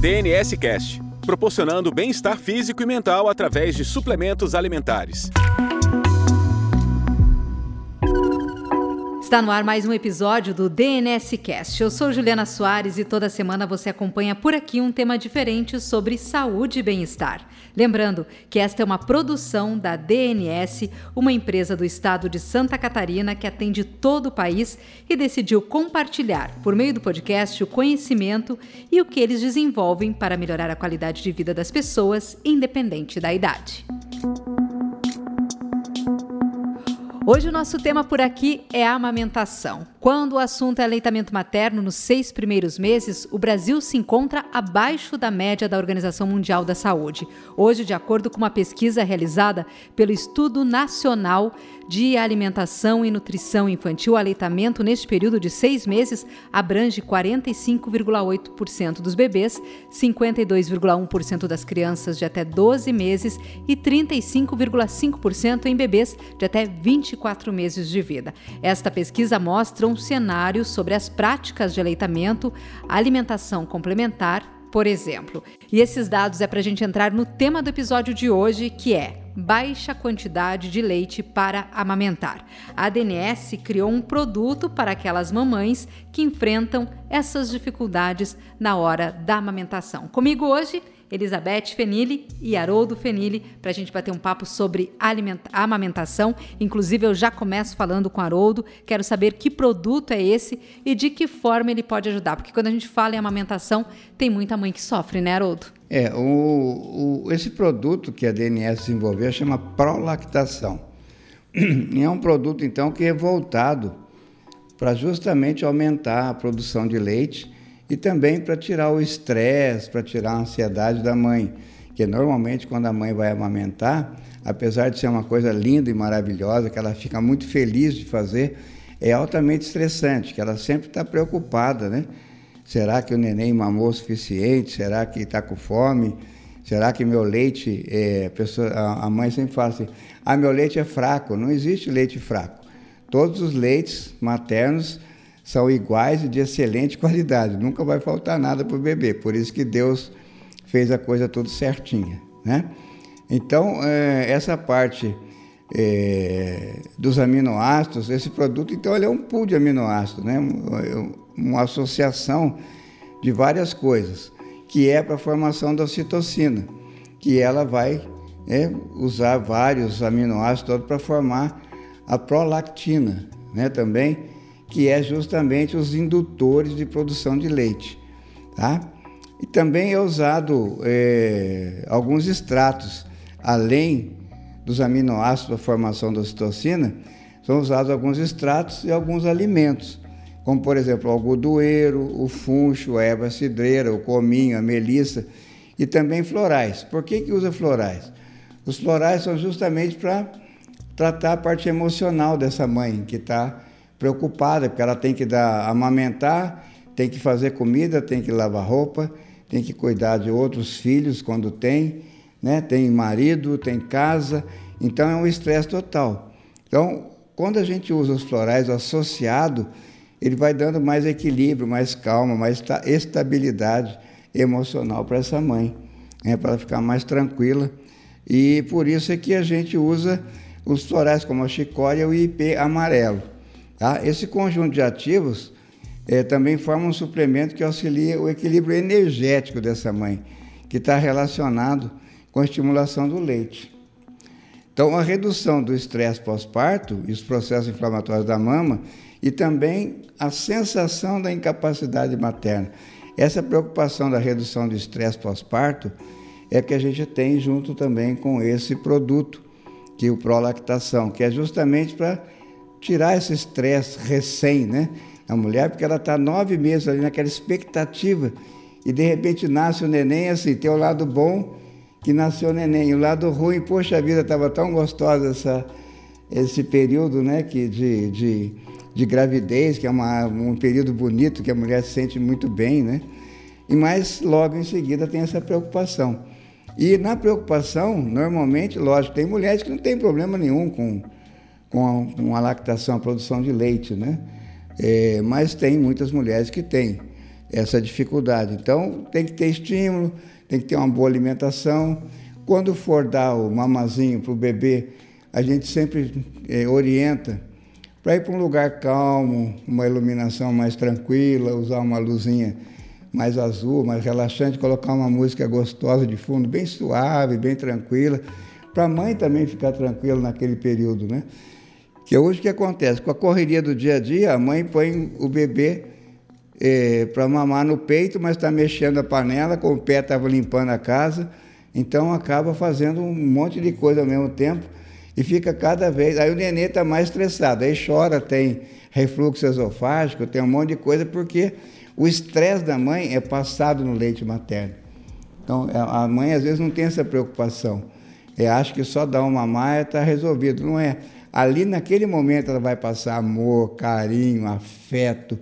DNS Cast, proporcionando bem-estar físico e mental através de suplementos alimentares. Está no ar mais um episódio do DNS Cast. Eu sou Juliana Soares e toda semana você acompanha por aqui um tema diferente sobre saúde e bem-estar. Lembrando que esta é uma produção da DNS, uma empresa do estado de Santa Catarina que atende todo o país e decidiu compartilhar, por meio do podcast, o conhecimento e o que eles desenvolvem para melhorar a qualidade de vida das pessoas, independente da idade. Hoje o nosso tema por aqui é a amamentação. Quando o assunto é aleitamento materno nos seis primeiros meses, o Brasil se encontra abaixo da média da Organização Mundial da Saúde. Hoje, de acordo com uma pesquisa realizada pelo Estudo Nacional de Alimentação e Nutrição Infantil, o aleitamento neste período de seis meses abrange 45,8% dos bebês, 52,1% das crianças de até 12 meses e 35,5% em bebês de até 24 meses de vida. Esta pesquisa mostra um cenário sobre as práticas de aleitamento, alimentação complementar, por exemplo. E esses dados é para a gente entrar no tema do episódio de hoje, que é baixa quantidade de leite para amamentar. A ADNS criou um produto para aquelas mamães que enfrentam essas dificuldades na hora da amamentação. Comigo hoje Elizabeth Fenili e Haroldo Fenili para a gente bater um papo sobre amamentação. Inclusive, eu já começo falando com Haroldo, quero saber que produto é esse e de que forma ele pode ajudar. Porque quando a gente fala em amamentação, tem muita mãe que sofre, né, Haroldo? É, o, o, esse produto que a DNS desenvolveu chama prolactação. E é um produto, então, que é voltado para justamente aumentar a produção de leite e também para tirar o estresse, para tirar a ansiedade da mãe, que normalmente quando a mãe vai amamentar, apesar de ser uma coisa linda e maravilhosa, que ela fica muito feliz de fazer, é altamente estressante, que ela sempre está preocupada, né? Será que o neném mamou o suficiente? Será que está com fome? Será que meu leite, é, a, a mãe sempre fala assim, ah, meu leite é fraco. Não existe leite fraco. Todos os leites maternos são iguais e de excelente qualidade. Nunca vai faltar nada para o bebê. Por isso que Deus fez a coisa tudo certinha, né? Então, é, essa parte é, dos aminoácidos, esse produto, então, ele é um pool de aminoácidos, né? Uma associação de várias coisas, que é para a formação da citocina, que ela vai né, usar vários aminoácidos para formar a prolactina, né? Também que é justamente os indutores de produção de leite. Tá? E também é usado é, alguns extratos, além dos aminoácidos para a formação da citocina, são usados alguns extratos e alguns alimentos, como por exemplo o algodoeiro, o funcho, a erva cidreira, o cominho, a melissa e também florais. Por que, que usa florais? Os florais são justamente para tratar a parte emocional dessa mãe que está preocupada, porque ela tem que dar, amamentar, tem que fazer comida, tem que lavar roupa, tem que cuidar de outros filhos quando tem, né? tem marido, tem casa, então é um estresse total. Então, quando a gente usa os florais associado, ele vai dando mais equilíbrio, mais calma, mais estabilidade emocional para essa mãe, né? para ela ficar mais tranquila. E por isso é que a gente usa os florais como a chicória e o IP amarelo. Tá? Esse conjunto de ativos é, também forma um suplemento que auxilia o equilíbrio energético dessa mãe, que está relacionado com a estimulação do leite. Então, a redução do estresse pós-parto e os processos inflamatórios da mama e também a sensação da incapacidade materna. Essa preocupação da redução do estresse pós-parto é que a gente tem junto também com esse produto, que é o prolactação, que é justamente para tirar esse estresse recém, né? A mulher, porque ela está nove meses ali naquela expectativa e de repente nasce o neném, assim, tem o lado bom que nasceu o neném, o lado ruim, poxa vida, estava tão gostosa essa, esse período, né, que de, de, de gravidez, que é uma, um período bonito, que a mulher se sente muito bem, né? E mais logo em seguida tem essa preocupação. E na preocupação, normalmente, lógico, tem mulheres que não tem problema nenhum com com a, com a lactação, a produção de leite, né? É, mas tem muitas mulheres que têm. essa dificuldade. Então, tem que ter estímulo, tem que ter uma boa alimentação. Quando for dar o mamazinho para o bebê, a gente sempre é, orienta para ir para um lugar calmo, uma iluminação mais tranquila, usar uma luzinha mais azul, mais relaxante, colocar uma música gostosa de fundo, bem suave, bem tranquila, para a mãe também ficar tranquila naquele período, né? Que hoje o que acontece? Com a correria do dia a dia, a mãe põe o bebê é, para mamar no peito, mas está mexendo a panela, com o pé estava limpando a casa, então acaba fazendo um monte de coisa ao mesmo tempo e fica cada vez. Aí o nenê está mais estressado, aí chora, tem refluxo esofágico, tem um monte de coisa, porque o estresse da mãe é passado no leite materno. Então é, a mãe às vezes não tem essa preocupação. É, acha que só dar uma maia está resolvido. Não é. Ali naquele momento ela vai passar amor, carinho, afeto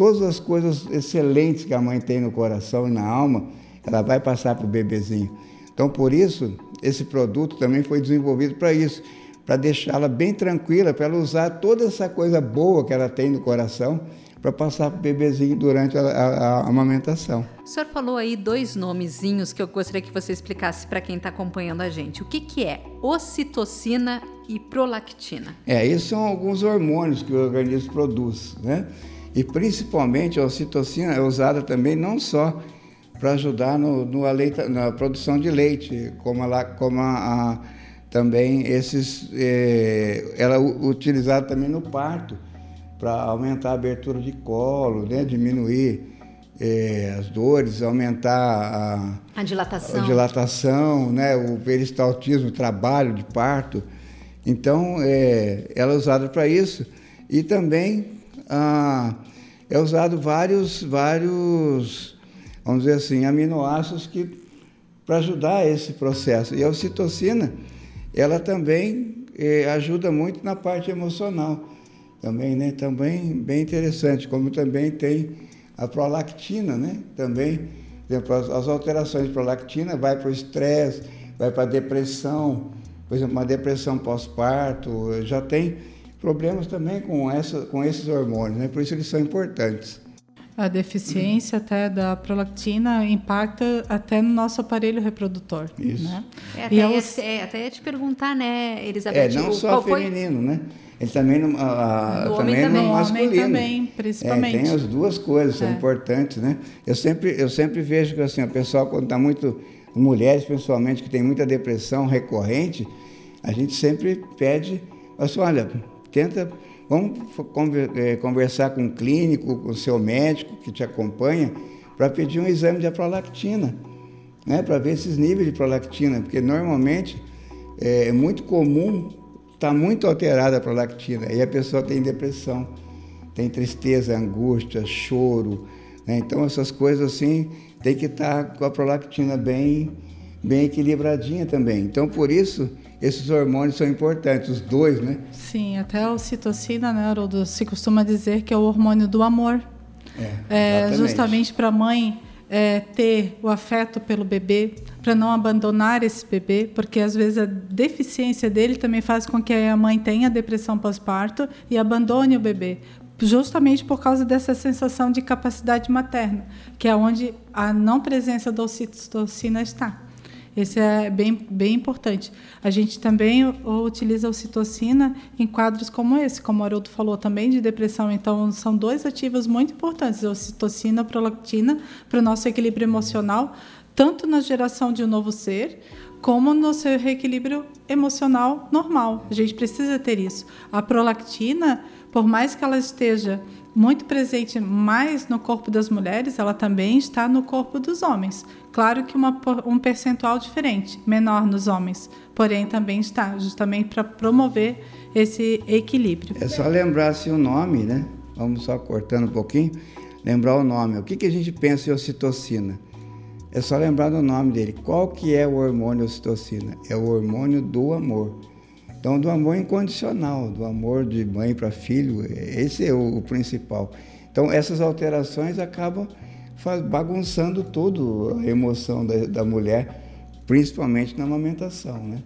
todas as coisas excelentes que a mãe tem no coração e na alma, ela vai passar para o bebezinho. Então, por isso, esse produto também foi desenvolvido para isso, para deixá-la bem tranquila, para ela usar toda essa coisa boa que ela tem no coração para passar para o bebezinho durante a, a, a, amamentação. O senhor falou aí dois nomezinhos que eu gostaria que você explicasse para quem está acompanhando a gente. O que, que é ocitocina e prolactina? É, esses são alguns hormônios que o organismo produz, né? E principalmente a ocitocina é usada também não só para ajudar no, no na produção de leite, como, ela, como a, a também esses, é, ela é utilizada também no parto, para aumentar a abertura de colo, né, diminuir é, as dores, aumentar a, a dilatação, a dilatação né, o peristaltismo, o trabalho de parto. Então, é, ela é usada para isso. E também ah, é usado vários, vários, vamos dizer assim, aminoácidos que para ajudar esse processo. E a ocitocina, ela também eh, ajuda muito na parte emocional. Também, né? Também bem interessante, como também tem a prolactina, né? Também, exemplo, as, as alterações de prolactina vai para o estresse, vai para a depressão, por exemplo, uma depressão pós-parto, já tem problemas também com, essa, com esses hormônios, né? por isso eles são importantes. A deficiência até da prolactina impacta até no nosso aparelho reprodutor. Isso. Né? É, até, elas... é, até ia te perguntar, né, Elizabeth? É, não só feminino, foi... né? Ele também no, a, no também, também no masculino. Homem também, principalmente. É, tem as duas coisas, são é. importantes, né? Eu sempre, eu sempre vejo que assim, o pessoal, quando está muito, mulheres principalmente, que tem muita depressão recorrente, a gente sempre pede, assim, olha, Tenta, vamos é, conversar com o clínico, com o seu médico que te acompanha, para pedir um exame de prolactina, né, para ver esses níveis de prolactina, porque normalmente é, é muito comum estar tá muito alterada a prolactina e a pessoa tem depressão, tem tristeza, angústia, choro. Né? Então essas coisas assim tem que estar tá com a prolactina bem, bem equilibradinha também. Então por isso esses hormônios são importantes, os dois, né? Sim, até a ocitocina, né, Haroldo, se costuma dizer que é o hormônio do amor. É, é justamente para a mãe é, ter o afeto pelo bebê, para não abandonar esse bebê, porque às vezes a deficiência dele também faz com que a mãe tenha depressão pós-parto e abandone o bebê, justamente por causa dessa sensação de capacidade materna, que é onde a não presença da ocitocina está. Esse é bem, bem importante. A gente também utiliza a ocitocina em quadros como esse, como o Haroldo falou também, de depressão. Então, são dois ativos muito importantes, a ocitocina e a prolactina, para o nosso equilíbrio emocional, tanto na geração de um novo ser, como no seu reequilíbrio emocional normal. A gente precisa ter isso. A prolactina, por mais que ela esteja muito presente mais no corpo das mulheres, ela também está no corpo dos homens. Claro que uma, um percentual diferente, menor nos homens, porém também está, justamente para promover esse equilíbrio. É só lembrar se o nome, né? Vamos só cortando um pouquinho, lembrar o nome. O que, que a gente pensa em ocitocina? É só lembrar do nome dele. Qual que é o hormônio ocitocina? É o hormônio do amor. Então, do amor incondicional, do amor de mãe para filho, esse é o, principal. Então, essas alterações acabam bagunçando tudo a emoção da, da mulher, principalmente na amamentação, né?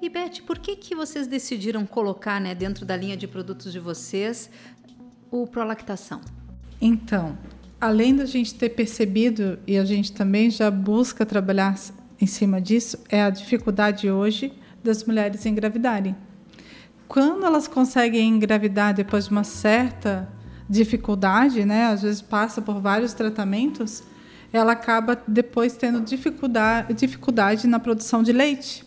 E Beth, por que, que vocês decidiram colocar né, dentro da linha de produtos de vocês o prolactação? Então, além da gente ter percebido e a gente também já busca trabalhar em cima disso, é a dificuldade hoje das mulheres engravidarem. Quando elas conseguem engravidar depois de uma certa dificuldade, né, às vezes passa por vários tratamentos, ela acaba depois tendo dificuldade, dificuldade na produção de leite.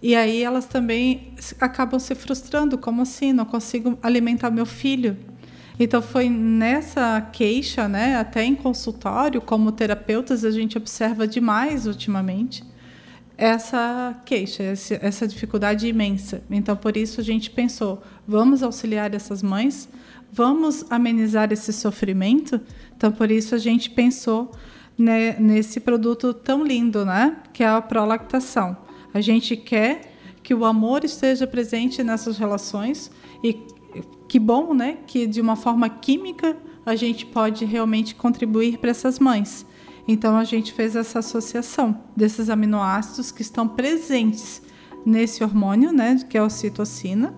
E aí elas também acabam se frustrando, como assim? Não consigo alimentar meu filho. Então foi nessa queixa, né, até em consultório, como terapeutas, a gente observa demais ultimamente essa queixa, essa dificuldade imensa. Então por isso a gente pensou, vamos auxiliar essas mães, vamos amenizar esse sofrimento. Então por isso a gente pensou né, nesse produto tão lindo, né, que é a prolactação. A gente quer que o amor esteja presente nessas relações e que bom, né, que de uma forma química a gente pode realmente contribuir para essas mães. Então a gente fez essa associação desses aminoácidos que estão presentes nesse hormônio, né, que é a ocitocina,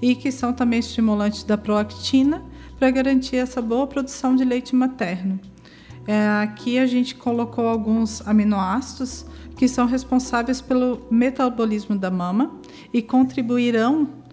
e que são também estimulantes da prolactina para garantir essa boa produção de leite materno. É, aqui a gente colocou alguns aminoácidos que são responsáveis pelo metabolismo da mama e contribuirão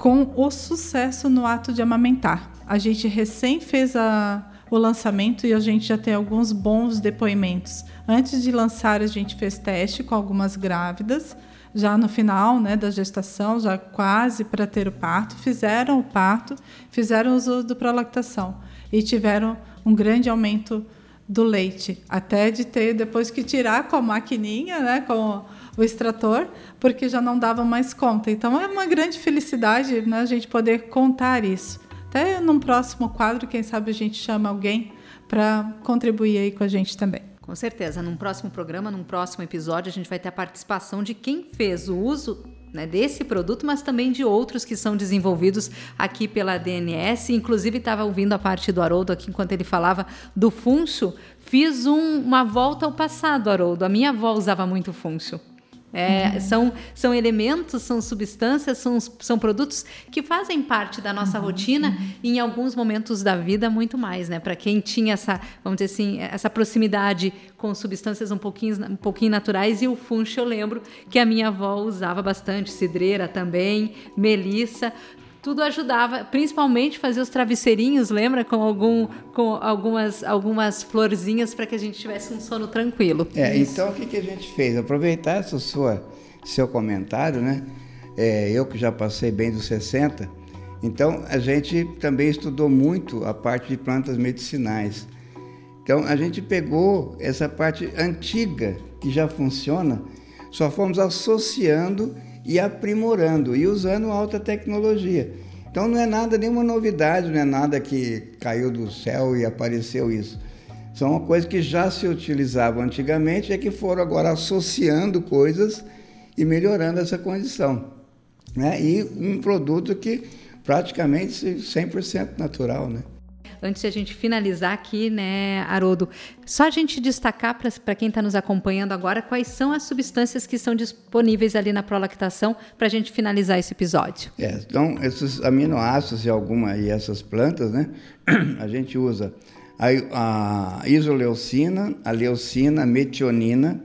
com o sucesso no ato de amamentar. A gente recém fez a, o lançamento e a gente já tem alguns bons depoimentos. Antes de lançar, a gente fez teste com algumas grávidas, já no final né, da gestação, já quase para ter o parto, fizeram o parto, fizeram uso do prolactação e tiveram um grande aumento do leite, até de ter depois que tirar com a maquininha, né, com o extrator, porque já não dava mais conta. Então é uma grande felicidade né, a gente poder contar isso. Até num próximo quadro, quem sabe a gente chama alguém para contribuir aí com a gente também. Com certeza, num próximo programa, num próximo episódio, a gente vai ter a participação de quem fez o uso né, desse produto, mas também de outros que são desenvolvidos aqui pela DNS. Inclusive, estava ouvindo a parte do Haroldo aqui enquanto ele falava do funcho. Fiz um, uma volta ao passado, Haroldo. A minha avó usava muito funcho. É, uhum. são, são elementos, são substâncias, são, são produtos que fazem parte da nossa uhum. rotina uhum. e em alguns momentos da vida muito mais, né? Para quem tinha essa, vamos dizer assim, essa proximidade com substâncias um pouquinho, um pouquinho naturais e o funcho eu lembro que a minha avó usava bastante, cidreira também, melissa, tudo ajudava, principalmente fazer os travesseirinhos, lembra? Com, algum, com algumas, algumas florzinhas para que a gente tivesse um sono tranquilo. É, Isso. então o que, que a gente fez? Aproveitar essa sua, seu comentário, né? É, eu que já passei bem dos 60, então a gente também estudou muito a parte de plantas medicinais. Então a gente pegou essa parte antiga que já funciona, só fomos associando e aprimorando e usando alta tecnologia. Então não é nada, nenhuma novidade, não é nada que caiu do céu e apareceu isso. São coisas que já se utilizavam antigamente e é que foram agora associando coisas e melhorando essa condição. Né? E um produto que praticamente 100% natural. Né? Antes de a gente finalizar aqui, né, Haroldo, só a gente destacar para quem está nos acompanhando agora quais são as substâncias que estão disponíveis ali na prolactação para a gente finalizar esse episódio. É, então, esses aminoácidos e alguma e essas plantas, né, a gente usa a, a isoleucina, a leucina, a metionina,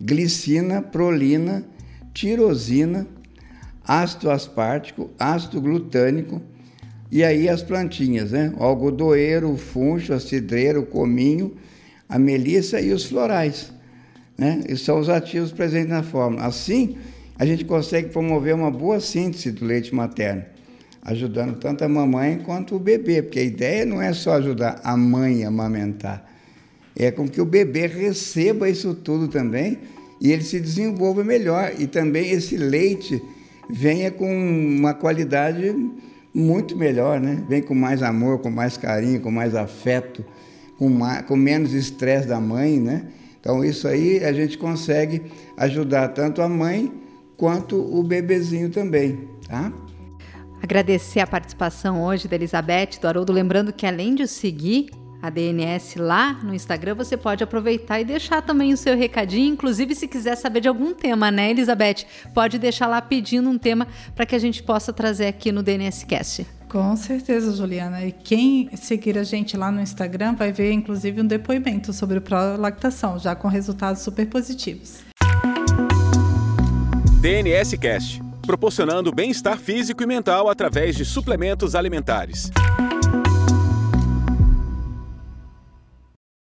glicina, prolina, tirosina, ácido aspartico, ácido glutânico, e aí as plantinhas, né? O algodoeiro, o funcho, a cidreira, o cominho, a melissa e os florais. Né? E são os ativos presentes na fórmula. Assim, a gente consegue promover uma boa síntese do leite materno, ajudando tanto a mamãe quanto o bebê, porque a ideia não é só ajudar a mãe a amamentar, é com que o bebê receba isso tudo também e ele se desenvolva melhor e também esse leite venha com uma qualidade muito melhor, né? Vem com mais amor, com mais carinho, com mais afeto, com, mais, com menos estresse da mãe, né? Então isso aí a gente consegue ajudar tanto a mãe quanto o bebezinho também, tá? Agradecer a participação hoje da Elizabeth, do Haroldo, lembrando que além de seguir a DNS lá no Instagram, você pode aproveitar e deixar também o seu recadinho. Inclusive, se quiser saber de algum tema, né, Elizabeth? Pode deixar lá pedindo um tema para que a gente possa trazer aqui no DNS Cast. Com certeza, Juliana. E quem seguir a gente lá no Instagram vai ver, inclusive, um depoimento sobre o prolactação, já com resultados super positivos. DNS Cast proporcionando bem-estar físico e mental através de suplementos alimentares.